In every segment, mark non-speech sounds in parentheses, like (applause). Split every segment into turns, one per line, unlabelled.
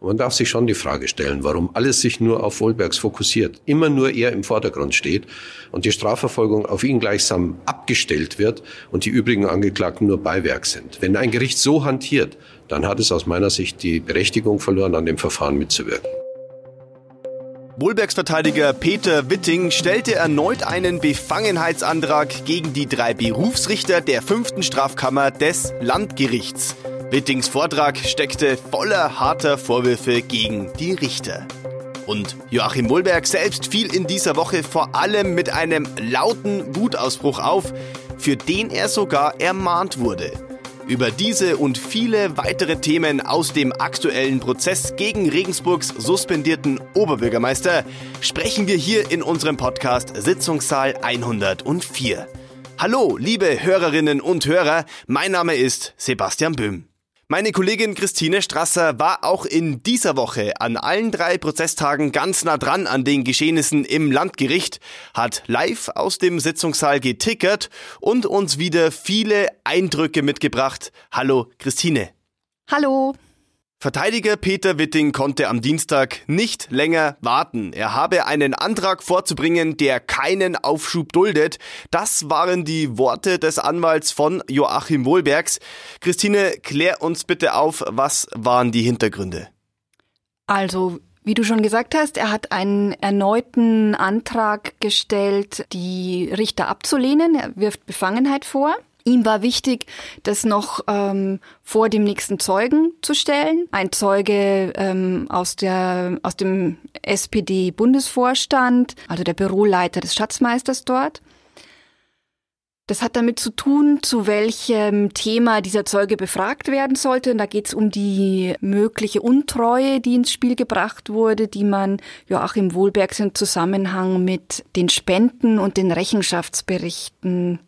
Man darf sich schon die Frage stellen, warum alles sich nur auf Wohlbergs fokussiert, immer nur er im Vordergrund steht und die Strafverfolgung auf ihn gleichsam abgestellt wird und die übrigen Angeklagten nur Beiwerk sind. Wenn ein Gericht so hantiert, dann hat es aus meiner Sicht die Berechtigung verloren, an dem Verfahren mitzuwirken.
Wohlbergs Verteidiger Peter Witting stellte erneut einen Befangenheitsantrag gegen die drei Berufsrichter der fünften Strafkammer des Landgerichts. Wittings Vortrag steckte voller harter Vorwürfe gegen die Richter. Und Joachim Wohlberg selbst fiel in dieser Woche vor allem mit einem lauten Wutausbruch auf, für den er sogar ermahnt wurde. Über diese und viele weitere Themen aus dem aktuellen Prozess gegen Regensburgs suspendierten Oberbürgermeister sprechen wir hier in unserem Podcast Sitzungssaal 104. Hallo, liebe Hörerinnen und Hörer, mein Name ist Sebastian Böhm. Meine Kollegin Christine Strasser war auch in dieser Woche an allen drei Prozesstagen ganz nah dran an den Geschehnissen im Landgericht, hat live aus dem Sitzungssaal getickert und uns wieder viele Eindrücke mitgebracht. Hallo Christine.
Hallo.
Verteidiger Peter Witting konnte am Dienstag nicht länger warten. Er habe einen Antrag vorzubringen, der keinen Aufschub duldet. Das waren die Worte des Anwalts von Joachim Wohlbergs. Christine, klär uns bitte auf, was waren die Hintergründe?
Also, wie du schon gesagt hast, er hat einen erneuten Antrag gestellt, die Richter abzulehnen. Er wirft Befangenheit vor. Ihm war wichtig, das noch ähm, vor dem nächsten Zeugen zu stellen. Ein Zeuge ähm, aus, der, aus dem SPD-Bundesvorstand, also der Büroleiter des Schatzmeisters dort. Das hat damit zu tun, zu welchem Thema dieser Zeuge befragt werden sollte. Und da geht es um die mögliche Untreue, die ins Spiel gebracht wurde, die man Joachim Wohlbergs im Zusammenhang mit den Spenden und den Rechenschaftsberichten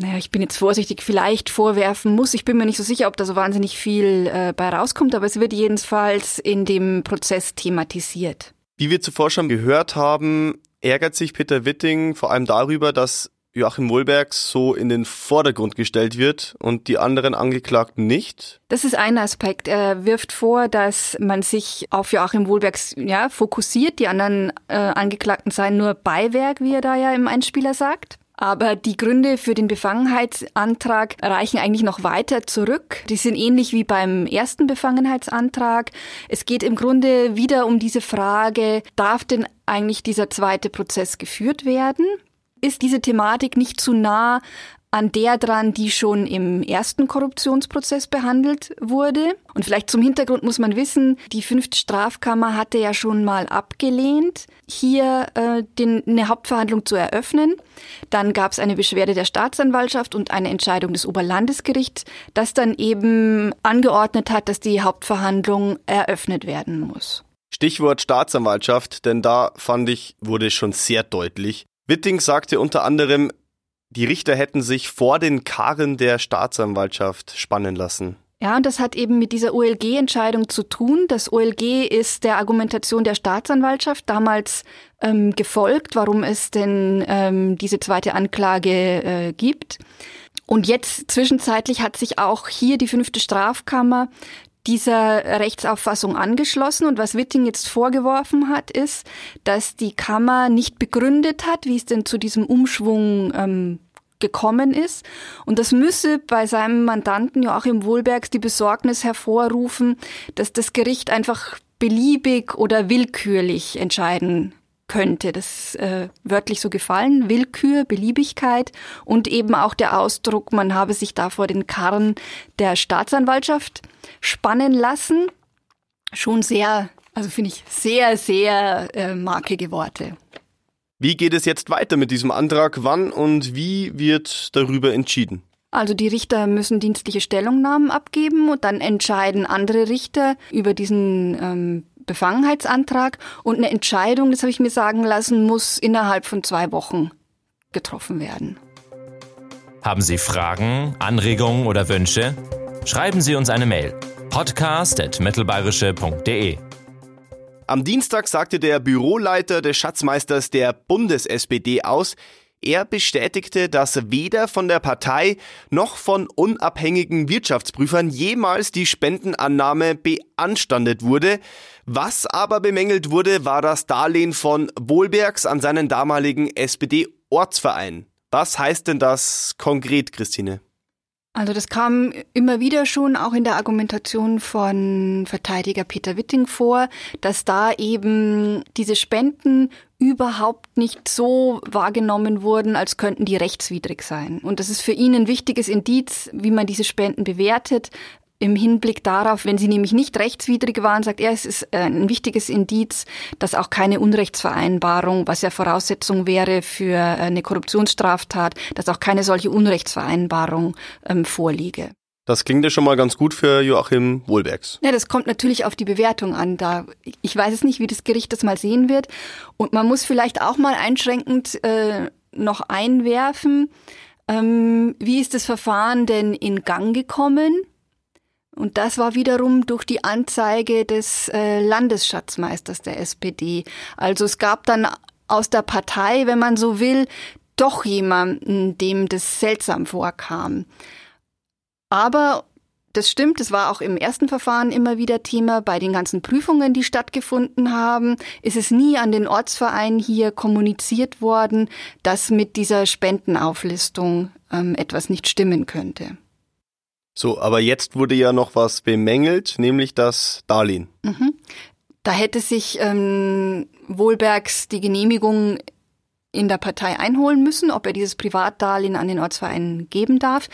naja, ich bin jetzt vorsichtig, vielleicht vorwerfen muss. Ich bin mir nicht so sicher, ob da so wahnsinnig viel äh, bei rauskommt, aber es wird jedenfalls in dem Prozess thematisiert.
Wie wir zuvor schon gehört haben, ärgert sich Peter Witting vor allem darüber, dass Joachim Wohlbergs so in den Vordergrund gestellt wird und die anderen Angeklagten nicht?
Das ist ein Aspekt. Er wirft vor, dass man sich auf Joachim Wohlbergs ja, fokussiert. Die anderen äh, Angeklagten seien nur Beiwerk, wie er da ja im Einspieler sagt. Aber die Gründe für den Befangenheitsantrag reichen eigentlich noch weiter zurück. Die sind ähnlich wie beim ersten Befangenheitsantrag. Es geht im Grunde wieder um diese Frage, darf denn eigentlich dieser zweite Prozess geführt werden? Ist diese Thematik nicht zu nah an der dran, die schon im ersten Korruptionsprozess behandelt wurde. Und vielleicht zum Hintergrund muss man wissen, die fünfte Strafkammer hatte ja schon mal abgelehnt, hier äh, den, eine Hauptverhandlung zu eröffnen. Dann gab es eine Beschwerde der Staatsanwaltschaft und eine Entscheidung des Oberlandesgerichts, das dann eben angeordnet hat, dass die Hauptverhandlung eröffnet werden muss.
Stichwort Staatsanwaltschaft, denn da fand ich, wurde schon sehr deutlich. Witting sagte unter anderem, die Richter hätten sich vor den Karren der Staatsanwaltschaft spannen lassen.
Ja, und das hat eben mit dieser OLG-Entscheidung zu tun. Das OLG ist der Argumentation der Staatsanwaltschaft damals ähm, gefolgt, warum es denn ähm, diese zweite Anklage äh, gibt. Und jetzt zwischenzeitlich hat sich auch hier die fünfte Strafkammer dieser Rechtsauffassung angeschlossen. Und was Witting jetzt vorgeworfen hat, ist, dass die Kammer nicht begründet hat, wie es denn zu diesem Umschwung ähm, gekommen ist. Und das müsse bei seinem Mandanten Joachim Wohlbergs die Besorgnis hervorrufen, dass das Gericht einfach beliebig oder willkürlich entscheiden könnte. Das äh, wörtlich so gefallen. Willkür, Beliebigkeit und eben auch der Ausdruck, man habe sich da vor den Karren der Staatsanwaltschaft spannen lassen. Schon sehr, also finde ich, sehr, sehr äh, markige Worte.
Wie geht es jetzt weiter mit diesem Antrag? Wann und wie wird darüber entschieden?
Also die Richter müssen dienstliche Stellungnahmen abgeben und dann entscheiden andere Richter über diesen ähm, Befangenheitsantrag und eine Entscheidung, das habe ich mir sagen lassen, muss innerhalb von zwei Wochen getroffen werden.
Haben Sie Fragen, Anregungen oder Wünsche? Schreiben Sie uns eine Mail. podcast.mittelbayerische.de
Am Dienstag sagte der Büroleiter des Schatzmeisters der Bundes-SPD aus, Er bestätigte, dass weder von der Partei noch von unabhängigen Wirtschaftsprüfern jemals die Spendenannahme beanstandet wurde. Was aber bemängelt wurde, war das Darlehen von Wohlbergs an seinen damaligen SPD-Ortsverein. Was heißt denn das konkret, Christine?
Also das kam immer wieder schon auch in der Argumentation von Verteidiger Peter Witting vor, dass da eben diese Spenden überhaupt nicht so wahrgenommen wurden, als könnten die rechtswidrig sein. Und das ist für ihn ein wichtiges Indiz, wie man diese Spenden bewertet, im Hinblick darauf, wenn sie nämlich nicht rechtswidrig waren, sagt er, es ist äh, ein wichtiges Indiz, dass auch keine Unrechtsvereinbarung, was ja Voraussetzung wäre für äh, eine Korruptionsstraftat, dass auch keine solche Unrechtsvereinbarung ähm, vorliege.
Das klingt ja schon mal ganz gut für Joachim Wohlbergs.
Ja, das kommt natürlich auf die Bewertung an. Da ich weiß es nicht, wie das Gericht das mal sehen wird. Und man muss vielleicht auch mal einschränkend äh, noch einwerfen, ähm, wie ist das Verfahren denn in Gang gekommen? Und das war wiederum durch die Anzeige des äh, Landesschatzmeisters der SPD. Also es gab dann aus der Partei, wenn man so will, doch jemanden, dem das seltsam vorkam. Aber das stimmt, es war auch im ersten Verfahren immer wieder Thema. Bei den ganzen Prüfungen, die stattgefunden haben, ist es nie an den Ortsverein hier kommuniziert worden, dass mit dieser Spendenauflistung ähm, etwas nicht stimmen könnte.
So, aber jetzt wurde ja noch was bemängelt, nämlich das Darlehen. Mhm.
Da hätte sich ähm, Wohlbergs die Genehmigung in der Partei einholen müssen, ob er dieses Privatdarlehen an den Ortsverein geben darf.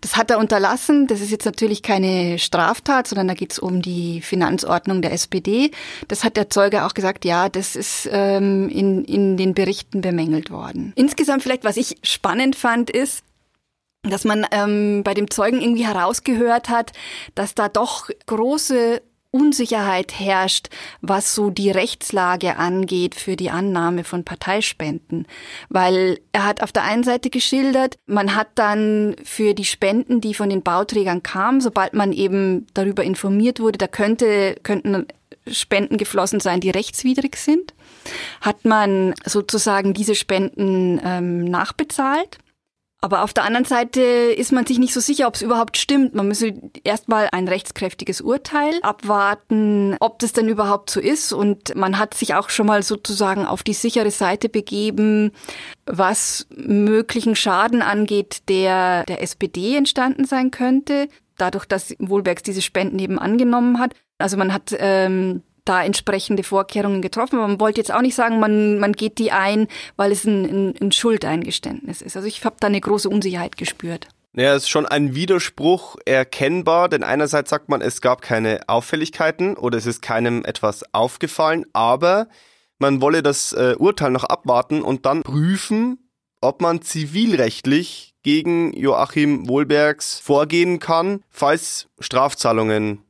Das hat er unterlassen. Das ist jetzt natürlich keine Straftat, sondern da geht es um die Finanzordnung der SPD. Das hat der Zeuge auch gesagt, ja, das ist ähm, in, in den Berichten bemängelt worden. Insgesamt vielleicht, was ich spannend fand, ist, dass man ähm, bei dem Zeugen irgendwie herausgehört hat, dass da doch große Unsicherheit herrscht, was so die Rechtslage angeht für die Annahme von Parteispenden. Weil er hat auf der einen Seite geschildert, man hat dann für die Spenden, die von den Bauträgern kamen, sobald man eben darüber informiert wurde, da könnte, könnten Spenden geflossen sein, die rechtswidrig sind, hat man sozusagen diese Spenden ähm, nachbezahlt. Aber auf der anderen Seite ist man sich nicht so sicher, ob es überhaupt stimmt. Man müsse erstmal ein rechtskräftiges Urteil abwarten, ob das denn überhaupt so ist. Und man hat sich auch schon mal sozusagen auf die sichere Seite begeben, was möglichen Schaden angeht, der der SPD entstanden sein könnte, dadurch, dass Wohlbergs diese Spenden eben angenommen hat. Also man hat ähm, da entsprechende Vorkehrungen getroffen. Man wollte jetzt auch nicht sagen, man, man geht die ein, weil es ein, ein, ein Schuldeingeständnis ist. Also ich habe da eine große Unsicherheit gespürt.
Ja, es ist schon ein Widerspruch erkennbar, denn einerseits sagt man, es gab keine Auffälligkeiten oder es ist keinem etwas aufgefallen, aber man wolle das äh, Urteil noch abwarten und dann prüfen, ob man zivilrechtlich gegen Joachim Wohlbergs vorgehen kann, falls Strafzahlungen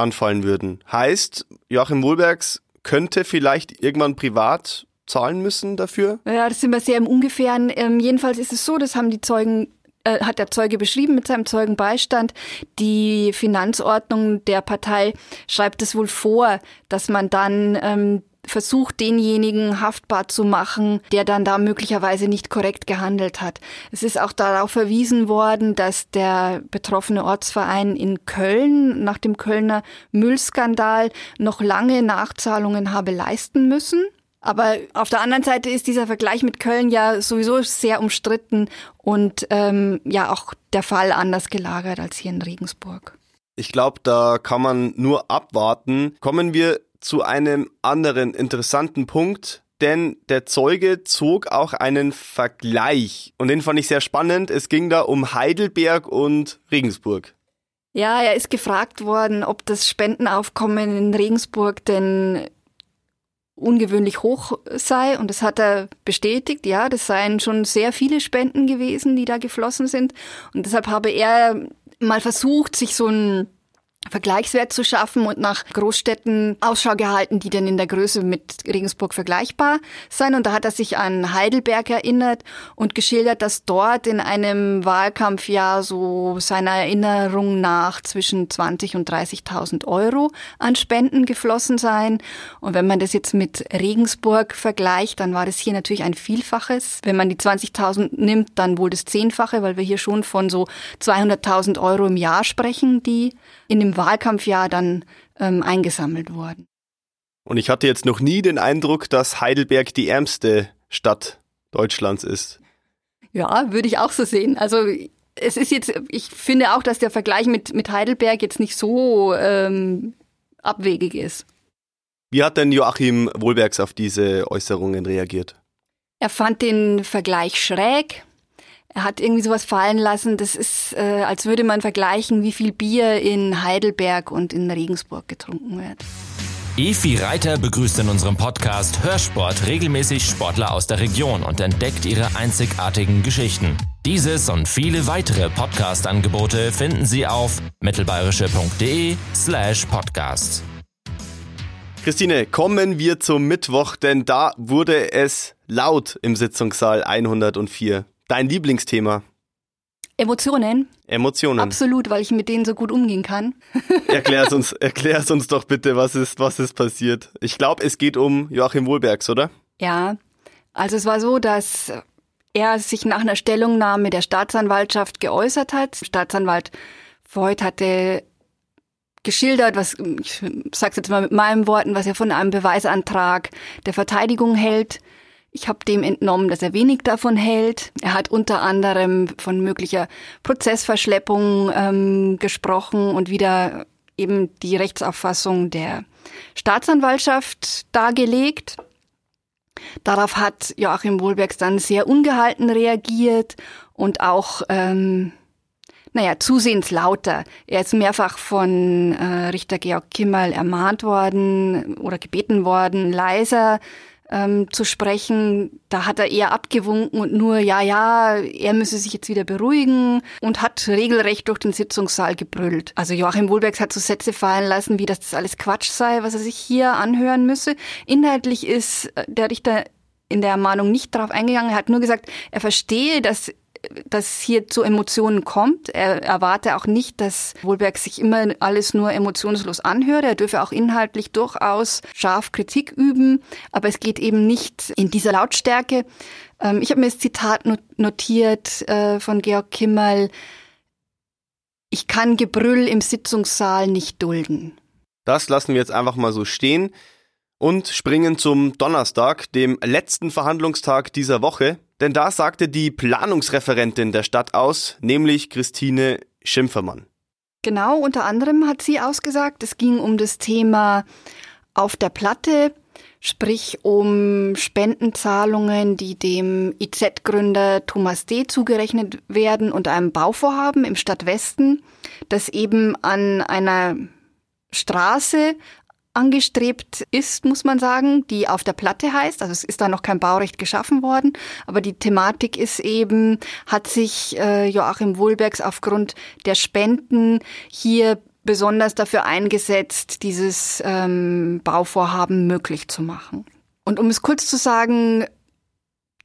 anfallen würden. Heißt, Joachim Wohlbergs könnte vielleicht irgendwann privat zahlen müssen dafür?
Ja, das sind wir sehr im Ungefähren. Ähm, jedenfalls ist es so, das haben die Zeugen äh, hat der Zeuge beschrieben mit seinem Zeugenbeistand. Die Finanzordnung der Partei schreibt es wohl vor, dass man dann ähm, versucht, denjenigen haftbar zu machen, der dann da möglicherweise nicht korrekt gehandelt hat. Es ist auch darauf verwiesen worden, dass der betroffene Ortsverein in Köln nach dem Kölner Müllskandal noch lange Nachzahlungen habe leisten müssen. Aber auf der anderen Seite ist dieser Vergleich mit Köln ja sowieso sehr umstritten und ähm, ja auch der Fall anders gelagert als hier in Regensburg.
Ich glaube, da kann man nur abwarten. Kommen wir zu einem anderen interessanten Punkt, denn der Zeuge zog auch einen Vergleich und den fand ich sehr spannend. Es ging da um Heidelberg und Regensburg.
Ja, er ist gefragt worden, ob das Spendenaufkommen in Regensburg denn ungewöhnlich hoch sei und das hat er bestätigt. Ja, das seien schon sehr viele Spenden gewesen, die da geflossen sind und deshalb habe er mal versucht, sich so ein Vergleichswert zu schaffen und nach Großstädten Ausschau gehalten, die dann in der Größe mit Regensburg vergleichbar sein. Und da hat er sich an Heidelberg erinnert und geschildert, dass dort in einem Wahlkampfjahr so seiner Erinnerung nach zwischen 20 und 30.000 Euro an Spenden geflossen seien. Und wenn man das jetzt mit Regensburg vergleicht, dann war das hier natürlich ein Vielfaches. Wenn man die 20.000 nimmt, dann wohl das Zehnfache, weil wir hier schon von so 200.000 Euro im Jahr sprechen, die in dem Wahlkampfjahr dann ähm, eingesammelt wurden.
Und ich hatte jetzt noch nie den Eindruck, dass Heidelberg die ärmste Stadt Deutschlands ist.
Ja, würde ich auch so sehen. Also es ist jetzt, ich finde auch, dass der Vergleich mit, mit Heidelberg jetzt nicht so ähm, abwegig ist.
Wie hat denn Joachim Wohlbergs auf diese Äußerungen reagiert?
Er fand den Vergleich schräg. Er hat irgendwie sowas fallen lassen, das ist, äh, als würde man vergleichen, wie viel Bier in Heidelberg und in Regensburg getrunken wird.
Efi Reiter begrüßt in unserem Podcast Hörsport regelmäßig Sportler aus der Region und entdeckt ihre einzigartigen Geschichten. Dieses und viele weitere Podcast-Angebote finden Sie auf mittelbayerische.de slash podcast.
Christine, kommen wir zum Mittwoch, denn da wurde es laut im Sitzungssaal 104. Dein Lieblingsthema?
Emotionen.
Emotionen.
Absolut, weil ich mit denen so gut umgehen kann. (laughs)
erklär's uns, erklär's uns doch bitte, was ist, was ist passiert. Ich glaube, es geht um Joachim Wohlbergs, oder?
Ja. Also es war so, dass er sich nach einer Stellungnahme der Staatsanwaltschaft geäußert hat. Staatsanwalt Voigt hatte geschildert, was ich sag's jetzt mal mit meinen Worten, was er von einem Beweisantrag der Verteidigung hält. Ich habe dem entnommen, dass er wenig davon hält. Er hat unter anderem von möglicher Prozessverschleppung ähm, gesprochen und wieder eben die Rechtsauffassung der Staatsanwaltschaft dargelegt. Darauf hat Joachim Wohlbergs dann sehr ungehalten reagiert und auch, ähm, naja, zusehends lauter. Er ist mehrfach von äh, Richter Georg Kimmel ermahnt worden oder gebeten worden, leiser ähm, zu sprechen. Da hat er eher abgewunken und nur, ja, ja, er müsse sich jetzt wieder beruhigen und hat regelrecht durch den Sitzungssaal gebrüllt. Also Joachim Wohlbergs hat so Sätze fallen lassen, wie dass das alles Quatsch sei, was er sich hier anhören müsse. Inhaltlich ist äh, der Richter in der Ermahnung nicht darauf eingegangen. Er hat nur gesagt, er verstehe, dass dass hier zu Emotionen kommt. Er erwarte auch nicht, dass Wohlberg sich immer alles nur emotionslos anhört. Er dürfe auch inhaltlich durchaus scharf Kritik üben, aber es geht eben nicht in dieser Lautstärke. Ähm, ich habe mir das Zitat notiert äh, von Georg Kimmel. Ich kann Gebrüll im Sitzungssaal nicht dulden.
Das lassen wir jetzt einfach mal so stehen und springen zum Donnerstag, dem letzten Verhandlungstag dieser Woche. Denn da sagte die Planungsreferentin der Stadt aus, nämlich Christine Schimpfermann.
Genau, unter anderem hat sie ausgesagt, es ging um das Thema auf der Platte, sprich um Spendenzahlungen, die dem IZ-Gründer Thomas D. zugerechnet werden und einem Bauvorhaben im Stadtwesten, das eben an einer Straße angestrebt ist, muss man sagen, die auf der Platte heißt. Also es ist da noch kein Baurecht geschaffen worden, aber die Thematik ist eben, hat sich äh, Joachim Wohlbergs aufgrund der Spenden hier besonders dafür eingesetzt, dieses ähm, Bauvorhaben möglich zu machen. Und um es kurz zu sagen,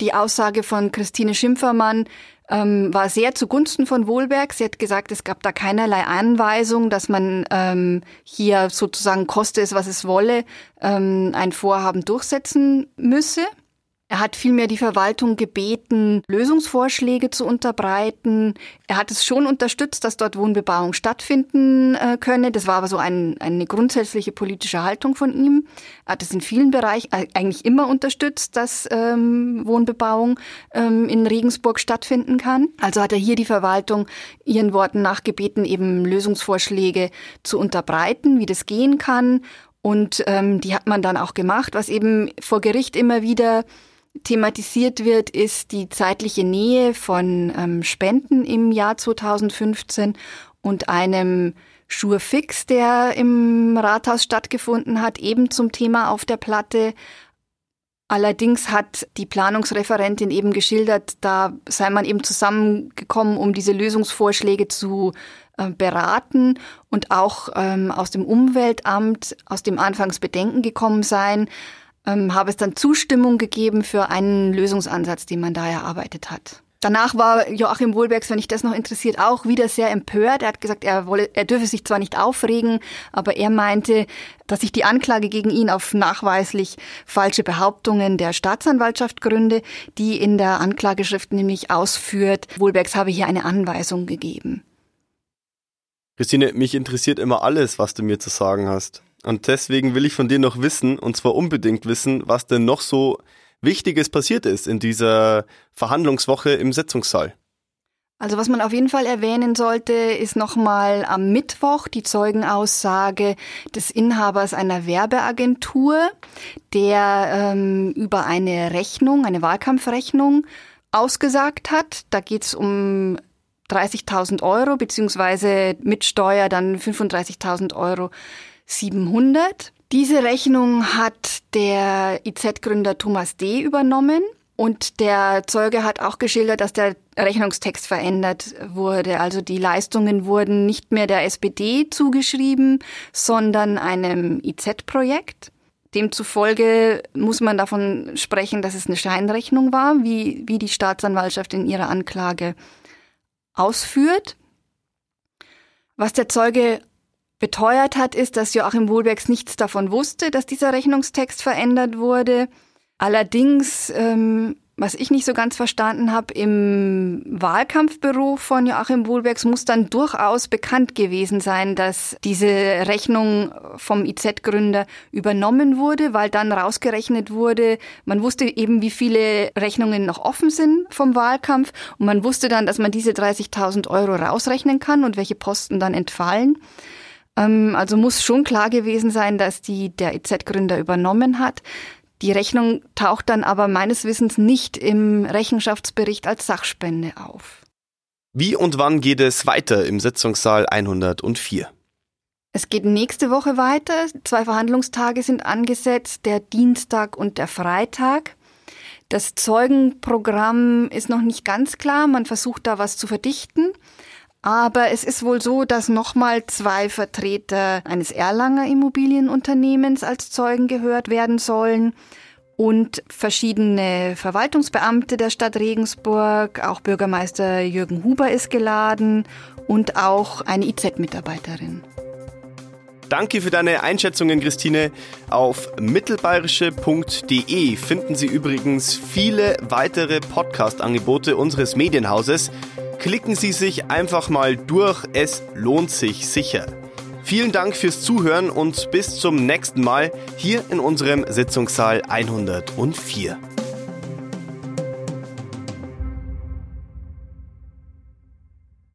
die Aussage von Christine Schimpfermann ähm, war sehr zugunsten von Wohlberg. Sie hat gesagt, es gab da keinerlei Anweisung, dass man ähm, hier sozusagen koste es, was es wolle, ähm, ein Vorhaben durchsetzen müsse. Er hat vielmehr die Verwaltung gebeten, Lösungsvorschläge zu unterbreiten. Er hat es schon unterstützt, dass dort Wohnbebauung stattfinden äh, könne. Das war aber so ein, eine grundsätzliche politische Haltung von ihm. Er hat es in vielen Bereichen äh, eigentlich immer unterstützt, dass ähm, Wohnbebauung ähm, in Regensburg stattfinden kann. Also hat er hier die Verwaltung ihren Worten nachgebeten, eben Lösungsvorschläge zu unterbreiten, wie das gehen kann. Und ähm, die hat man dann auch gemacht, was eben vor Gericht immer wieder thematisiert wird, ist die zeitliche Nähe von ähm, Spenden im Jahr 2015 und einem Schurfix, der im Rathaus stattgefunden hat, eben zum Thema auf der Platte. Allerdings hat die Planungsreferentin eben geschildert, da sei man eben zusammengekommen, um diese Lösungsvorschläge zu äh, beraten und auch ähm, aus dem Umweltamt, aus dem anfangs Bedenken gekommen sein, ähm, habe es dann Zustimmung gegeben für einen Lösungsansatz, den man da erarbeitet hat. Danach war Joachim Wohlbergs, wenn ich das noch interessiert, auch wieder sehr empört. Er hat gesagt, er, wolle, er dürfe sich zwar nicht aufregen, aber er meinte, dass sich die Anklage gegen ihn auf nachweislich falsche Behauptungen der Staatsanwaltschaft gründe, die in der Anklageschrift nämlich ausführt, Wohlbergs habe hier eine Anweisung gegeben.
Christine, mich interessiert immer alles, was du mir zu sagen hast. Und deswegen will ich von dir noch wissen, und zwar unbedingt wissen, was denn noch so Wichtiges passiert ist in dieser Verhandlungswoche im Sitzungssaal.
Also was man auf jeden Fall erwähnen sollte, ist nochmal am Mittwoch die Zeugenaussage des Inhabers einer Werbeagentur, der ähm, über eine Rechnung, eine Wahlkampfrechnung ausgesagt hat. Da geht es um 30.000 Euro, beziehungsweise mit Steuer dann 35.000 Euro 700. Diese Rechnung hat der IZ-Gründer Thomas D. übernommen. Und der Zeuge hat auch geschildert, dass der Rechnungstext verändert wurde. Also die Leistungen wurden nicht mehr der SPD zugeschrieben, sondern einem IZ-Projekt. Demzufolge muss man davon sprechen, dass es eine Scheinrechnung war, wie, wie die Staatsanwaltschaft in ihrer Anklage ausführt. Was der Zeuge beteuert hat, ist, dass Joachim Wohlbergs nichts davon wusste, dass dieser Rechnungstext verändert wurde. Allerdings, ähm, was ich nicht so ganz verstanden habe, im Wahlkampfbüro von Joachim Wohlbergs muss dann durchaus bekannt gewesen sein, dass diese Rechnung vom IZ-Gründer übernommen wurde, weil dann rausgerechnet wurde, man wusste eben, wie viele Rechnungen noch offen sind vom Wahlkampf und man wusste dann, dass man diese 30.000 Euro rausrechnen kann und welche Posten dann entfallen. Ähm, also muss schon klar gewesen sein, dass die der EZ-Gründer übernommen hat. Die Rechnung taucht dann aber meines Wissens nicht im Rechenschaftsbericht als Sachspende auf.
Wie und wann geht es weiter im Sitzungssaal 104?
Es geht nächste Woche weiter. Zwei Verhandlungstage sind angesetzt, der Dienstag und der Freitag. Das Zeugenprogramm ist noch nicht ganz klar. Man versucht da was zu verdichten. Aber es ist wohl so, dass nochmal zwei Vertreter eines Erlanger Immobilienunternehmens als Zeugen gehört werden sollen und verschiedene Verwaltungsbeamte der Stadt Regensburg, auch Bürgermeister Jürgen Huber ist geladen und auch eine IZ-Mitarbeiterin.
Danke für deine Einschätzungen, Christine. Auf mittelbayerische.de finden Sie übrigens viele weitere Podcast-Angebote unseres Medienhauses. Klicken Sie sich einfach mal durch, es lohnt sich sicher. Vielen Dank fürs Zuhören und bis zum nächsten Mal hier in unserem Sitzungssaal 104.